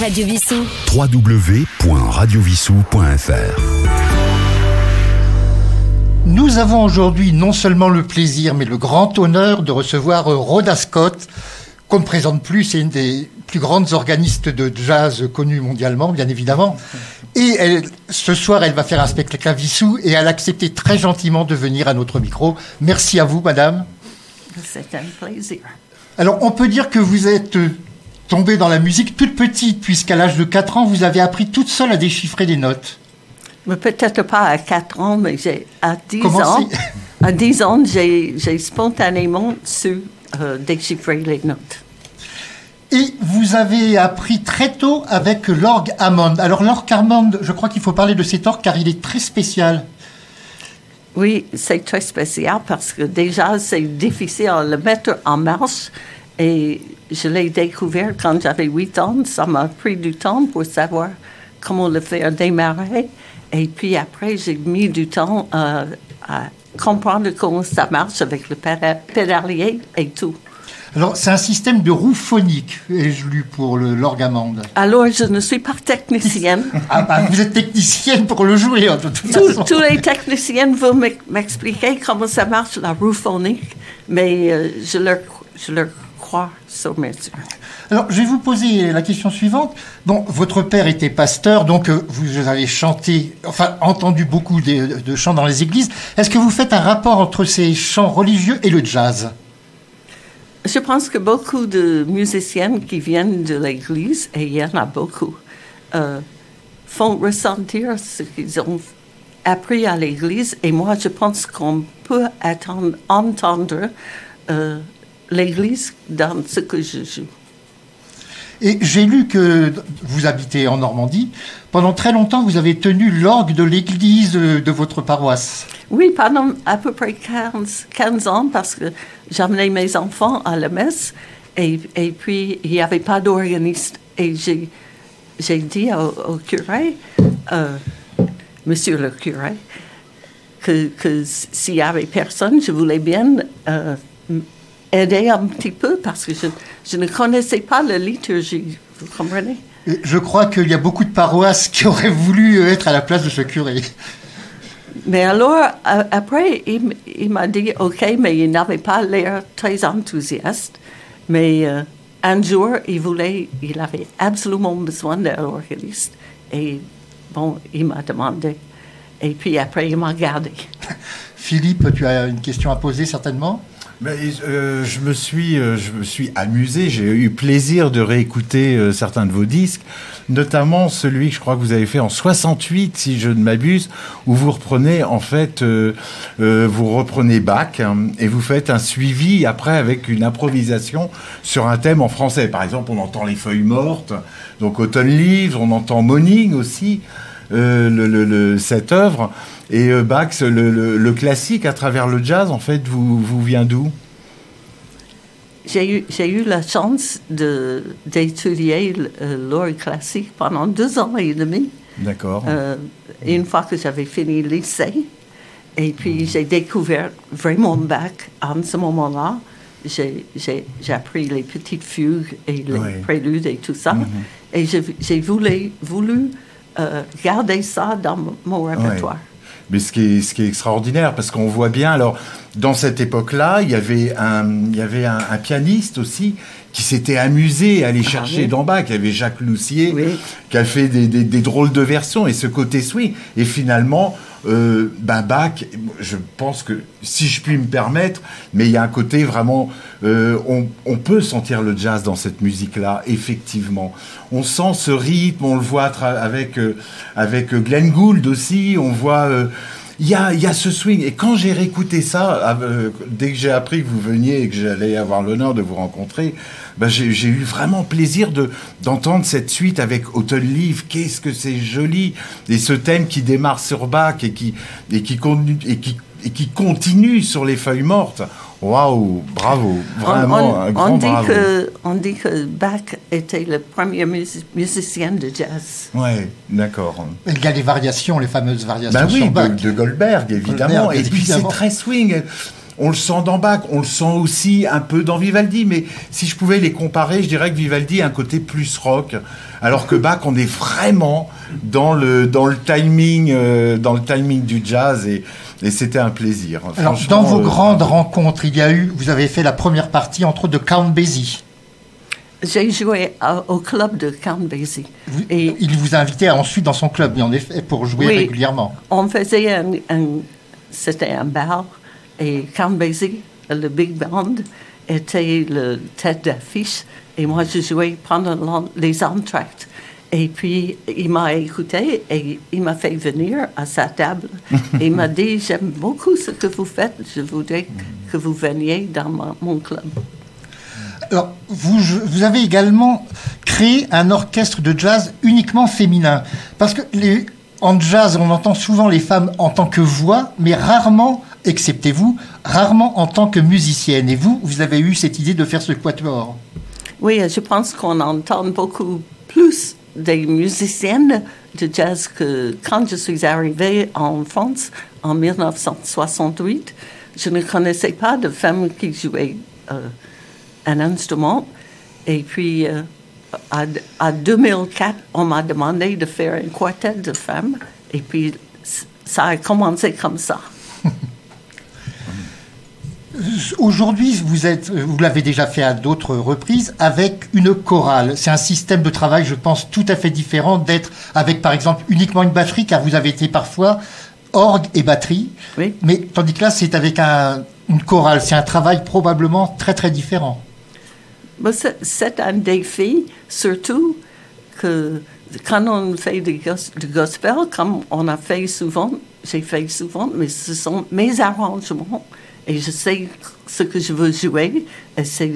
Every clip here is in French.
Radio Vissou. www.radiovissou.fr Nous avons aujourd'hui non seulement le plaisir, mais le grand honneur de recevoir euh, Rhoda Scott, qu'on ne présente plus, c'est une des plus grandes organistes de jazz connues mondialement, bien évidemment. Et elle, ce soir, elle va faire un spectacle à Vissou et elle a accepté très gentiment de venir à notre micro. Merci à vous, madame. C'est un plaisir. Alors, on peut dire que vous êtes tombée dans la musique toute petite, puisqu'à l'âge de 4 ans, vous avez appris toute seule à déchiffrer des notes. Mais peut-être pas à 4 ans, mais j'ai, à 10 Comment ans, à 10 ans, j'ai, j'ai spontanément su euh, déchiffrer les notes. Et vous avez appris très tôt avec l'orgue Hammond. Alors, l'orgue Hammond, je crois qu'il faut parler de cet orgue car il est très spécial. Oui, c'est très spécial parce que déjà, c'est difficile à le mettre en marche. Et je l'ai découvert quand j'avais 8 ans. Ça m'a pris du temps pour savoir comment le faire démarrer. Et puis après, j'ai mis du temps euh, à comprendre comment ça marche avec le péda- pédalier et tout. Alors, c'est un système de roue phonique, ai-je lu pour Hammond. Alors, je ne suis pas technicienne. Ah, bah, vous êtes technicienne pour le jouer, hein, de toute façon. tous les techniciens vont m'ex- m'expliquer comment ça marche la roue phonique, mais euh, je, leur, je leur sur. Alors, je vais vous poser la question suivante. Bon, votre père était pasteur, donc euh, vous avez chanté, enfin, entendu beaucoup de, de chants dans les églises. Est-ce que vous faites un rapport entre ces chants religieux et le jazz? Je pense que beaucoup de musiciens qui viennent de l'Église, et il y en a beaucoup, euh, font ressentir ce qu'ils ont appris à l'Église. Et moi, je pense qu'on peut attendre, entendre euh, l'Église dans ce que je joue. Et j'ai lu que vous habitez en Normandie. Pendant très longtemps, vous avez tenu l'orgue de l'église de, de votre paroisse. Oui, pendant à peu près 15, 15 ans, parce que j'amenais mes enfants à la messe et, et puis il n'y avait pas d'organiste. Et j'ai, j'ai dit au, au curé, euh, monsieur le curé, que, que s'il n'y avait personne, je voulais bien euh, aider un petit peu parce que je, je ne connaissais pas la liturgie. Vous comprenez? Je crois qu'il y a beaucoup de paroisses qui auraient voulu être à la place de ce curé. Mais alors, après, il m'a dit OK, mais il n'avait pas l'air très enthousiaste. Mais euh, un jour, il voulait, il avait absolument besoin d'un organiste. Et bon, il m'a demandé. Et puis après, il m'a gardé. Philippe, tu as une question à poser certainement? Euh, je, me suis, euh, je me suis amusé, j'ai eu plaisir de réécouter euh, certains de vos disques, notamment celui que je crois que vous avez fait en 68, si je ne m'abuse, où vous reprenez, en fait, vous reprenez Bach hein, et vous faites un suivi après avec une improvisation sur un thème en français. Par exemple, on entend Les Feuilles Mortes, donc Autumn Leaves, on entend Morning aussi. cette œuvre et euh, Bach, le, le- le classique à travers le jazz, en fait, vous, vous vient d'où? J'ai eu, eu la chance d'étudier euh, l'orgue classique pendant deux ans et demi. D'accord. Euh, une fois que j'avais fini le lycée, et puis j'ai découvert vraiment Bach en ce moment-là. J'ai, appris les petites fugues et les préludes et tout ça. Et j'ai, voulu, voulu euh, garder ça dans mon- mon répertoire. Mais ce qui, est, ce qui est extraordinaire, parce qu'on voit bien, alors, dans cette époque-là, il y avait un, il y avait un, un pianiste aussi qui s'était amusé à aller chercher oui. dans Bach. Il y avait Jacques Loussier Oui. qui a fait des, des- des drôles de versions et ce côté swing. Et finalement, euh, ben Bach, je pense que, si je puis me permettre, mais il y a un côté vraiment, euh, on, peut sentir le jazz dans cette musique-là, effectivement. On sent ce rythme, on le voit avec, euh, avec Glenn Gould aussi, on voit... il y a, y a ce swing. Et quand j'ai réécouté ça, euh, dès que j'ai appris que vous veniez et que j'allais avoir l'honneur de vous rencontrer, ben j'ai eu vraiment plaisir de d'entendre cette suite avec Autumn Leaf. Qu'est-ce que c'est joli Et ce thème qui démarre sur Bach et qui et qui continue et qui et qui continue sur les feuilles mortes. Waouh, bravo, vraiment on, un on dit bravo. que, on dit que Bach était le premier musi- musicien de jazz. Ouais, d'accord. Il y a les variations, les fameuses variations Bah oui, sur Bach. de, de Goldberg, évidemment. Goldberg, et puis c'est très swing. On le sent dans Bach, on le sent aussi un peu dans Vivaldi, mais si je pouvais les comparer, je dirais que Vivaldi a un côté plus rock, alors que Bach, on est vraiment dans le, dans le timing, euh, dans le timing du jazz et, et c'était un plaisir. Alors, dans vos euh, grandes rencontres, il y a eu, vous avez fait la première partie entre autres de Count Basie. J'ai joué au club de Count Basie. Et il vous a invité ensuite dans son club, en effet, pour jouer régulièrement. On faisait un, c'était un bar et Count Basie, le big band, était le tête d'affiche et moi je jouais pendant les entractes. Et puis, il m'a écouté et il m'a fait venir à sa table. et il m'a dit, j'aime beaucoup ce que vous faites, je voudrais que vous veniez dans mon club. Alors, vous, vous, avez également créé un orchestre de jazz uniquement féminin. Parce que les, en jazz, on entend souvent les femmes en tant que voix, mais rarement, excepté vous, rarement en tant que musicienne? Et vous, vous avez eu cette idée de faire ce quatuor? Oui, je pense qu'on entend beaucoup plus des musiciennes de jazz que quand je suis arrivée en France en 1968, je ne connaissais pas de femmes qui jouaient euh, un instrument. Et puis, euh, à, 2004, on m'a demandé de faire un quartet de femmes. Et puis, ça a commencé comme ça. Aujourd'hui, vous êtes, vous l'avez déjà fait à d'autres reprises, avec une chorale. C'est un système de travail, je pense, tout à fait différent d'être avec, par exemple, uniquement une batterie, car vous avez été parfois orgue et batterie. Oui. Mais tandis que là, c'est avec une chorale. C'est un travail probablement très très différent. C'est un défi, surtout que quand on fait du gospel, comme on a fait souvent, j'ai fait souvent, mais ce sont mes arrangements et je sais ce que je veux jouer. C'est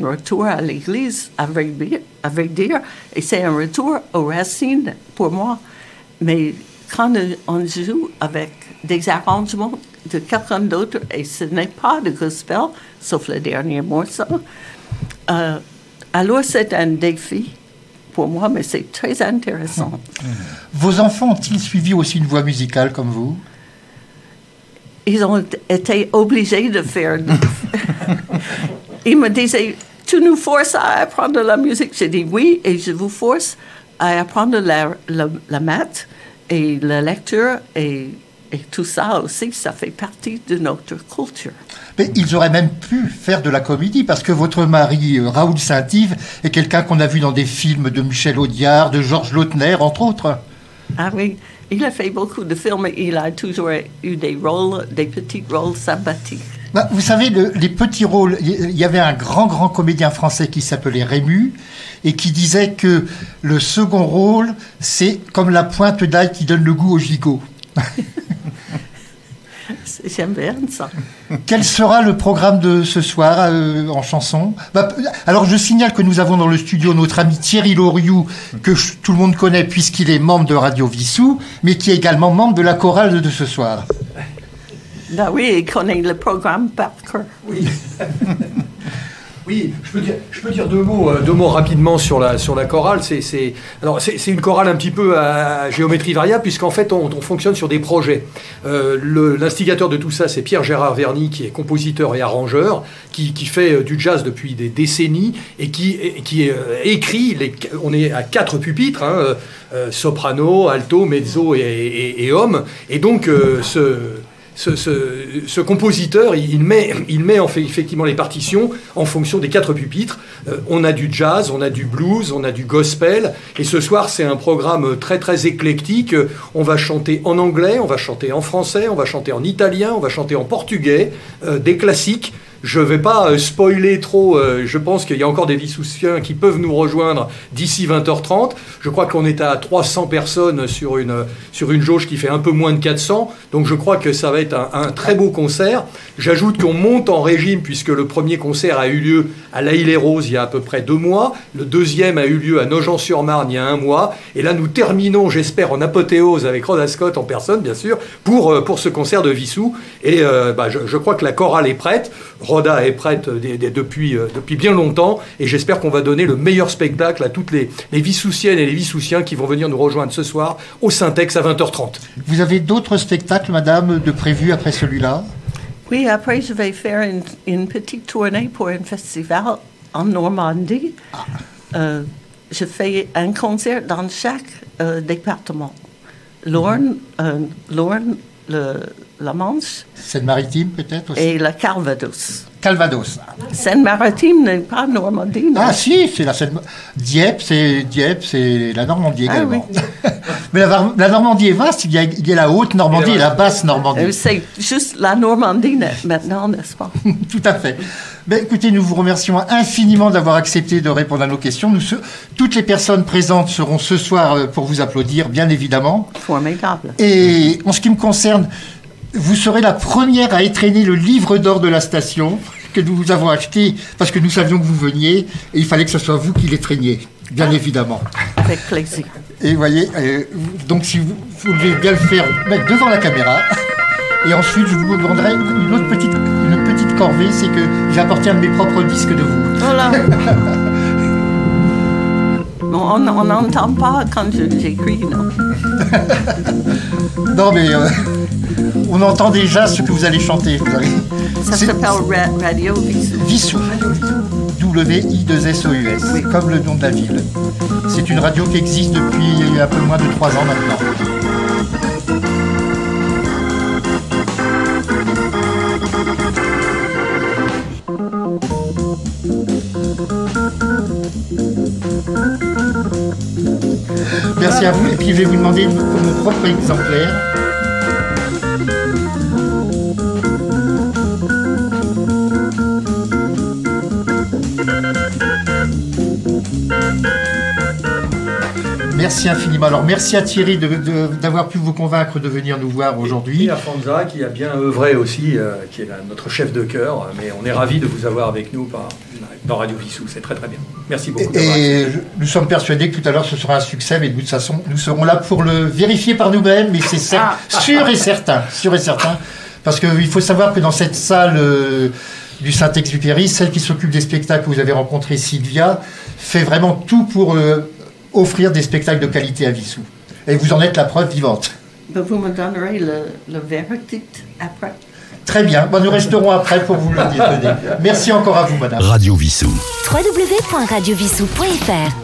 un retour à l'église, avec avec dire et c'est un retour aux racines pour moi. Mais quand on joue avec des arrangements de quelqu'un d'autre, et ce n'est pas de gospel, sauf le dernier morceau, euh, alors c'est un défi pour moi, mais c'est très intéressant. Vos enfants ont-ils suivi aussi une voie musicale comme vous? Ils ont été obligés de faire. ils me disaient, tu nous forces à apprendre la musique. J'ai dit oui, et je vous force à apprendre la, la, maths et la lecture et, et, tout ça aussi, ça fait partie de notre culture. Mais ils auraient même pu faire de la comédie parce que votre mari, euh, Raoul Saint-Yves, est quelqu'un qu'on a vu dans des films de Michel Audiard, de Georges Lautner, entre autres. Ah oui, il a fait beaucoup de films et il a toujours eu des rôles, des petits rôles sympathiques. Bah, vous savez, les petits rôles, il y avait un grand, grand comédien français qui s'appelait Rému et qui disait que le second rôle, c'est comme la pointe d'ail qui donne le goût au gigot. J'aime bien ça. Quel sera le programme de ce soir euh, en chanson bah, Alors je signale que nous avons dans le studio notre ami Thierry Loriou, que tout le monde connaît puisqu'il est membre de Radio Vissou, mais qui est également membre de la chorale de ce soir. Bah oui, il connaît le programme par cœur. Oui. Oui, je peux dire, deux mots, euh, rapidement sur la chorale. C'est une chorale un petit peu à géométrie variable puisqu'en fait on, fonctionne sur des projets. Euh, L'instigateur de tout ça, c'est Pierre Gérard Verny qui est compositeur et arrangeur, qui, fait euh, du jazz depuis des décennies et qui écrit. Les, on est à quatre pupitres, hein, soprano, alto, mezzo et homme. Et donc ce ce, compositeur, il met, effectivement les partitions en fonction des quatre pupitres. Euh, on a du jazz, on a du blues, on a du gospel. Et ce soir, c'est un programme très très éclectique. On va chanter en anglais, on va chanter en français, on va chanter en italien, on va chanter en portugais, euh, des classiques. Je ne vais pas euh, spoiler trop. Euh, je pense qu'il y a encore des Vissoussiens qui peuvent nous rejoindre d'ici 20h30. Je crois qu'on est à 300 personnes sur une, sur une jauge qui fait un peu moins de 400. Donc je crois que ça va être un, très beau concert. J'ajoute qu'on monte en régime puisque le premier concert a eu lieu à La Île et Rose il y a à peu près deux mois. Le deuxième a eu lieu à Nogent-sur-Marne il y a un mois. Et là, nous terminons, j'espère, en apothéose avec Rhoda Scott en personne, bien sûr, pour, euh, pour ce concert de Vissou. Et bah, je, crois que la chorale est prête. Roda est prête depuis, euh, depuis bien longtemps et j'espère qu'on va donner le meilleur spectacle à toutes les, les Vissoussiennes et les Vissoussiens qui vont venir nous rejoindre ce soir au Syntex à 20h30. Vous avez d'autres spectacles, madame, de prévus après celui-là? Oui, après, je vais faire une, une petite tournée pour un festival en Normandie. Euh, je fais un concert dans chaque euh, département. L'Orne, euh, l'Orne, le, la Manche Seine-Maritime, peut-être aussi et le Calvados. Calvados. Seine-Maritime n'est pas Normandie, non? Ah si, c'est la Seine... Dieppe, c'est Dieppe, c'est la Normandie Ah également. Mais la, Var- la Normandie est vaste, il y a, il y a la haute Normandie et la basse Euh, Normandie. C'est juste la Normandie maintenant, n'est-ce pas? Tout à fait. Ben, écoutez, nous vous remercions infiniment d'avoir accepté de répondre à nos questions. Nous, toutes les personnes présentes seront ce soir euh, pour vous applaudir, bien évidemment. Formidable. Et en ce qui me concerne, vous serez la première à étraîner le livre d'or de la station que nous vous avons acheté parce que nous savions que vous veniez et il fallait que ce soit vous qui l'étreigniez, bien évidemment. Avec plaisir. Et vous voyez, euh, donc si vous, vous voulez bien le faire, mettre devant la caméra. Et ensuite, je vous demanderai une autre petite, une petite corvée, c'est que j'ai apporté un de mes propres disques de vous. Voilà. On n'entend pas quand je- j'écris, non? Non, mais euh, on entend déjà ce que vous allez chanter. Vous allez- Ça s'appelle Ra- Radio Vissou. Vissou. W-I-2-S-O-U-S, comme le nom de la ville. C'est une radio qui existe depuis un peu moins de trois ans maintenant. Merci à vous. Et puis je vais vous demander mon propre exemplaire. Merci infiniment. Alors merci à Thierry de- de- d'avoir pu vous convaincre de venir nous voir aujourd'hui. Et à Franza qui a bien œuvré aussi, euh, qui est la- notre chef de chœur. Mais on est ravis de vous avoir avec nous par, dans Radio Vissou. C'est très très bien. Merci beaucoup. Et je- nous sommes persuadés que tout à l'heure ce sera un succès, mais de toute façon, nous serons là pour le vérifier par nous-mêmes, mais c'est cer- sûr et certain, sûr et certain, parce qu'il faut savoir que dans cette salle euh, du Saint-Exupéry, celle qui s'occupe des spectacles que vous avez rencontré, Sylvia, fait vraiment tout pour euh, offrir des spectacles de qualité à Vissou. Et vous en êtes la preuve vivante. Ben, Vous me donnerez le, le verdict après. Très bien, nous resterons après pour vous le donner. Merci encore à vous, madame. Radio Vissou. www.radiovissou.fr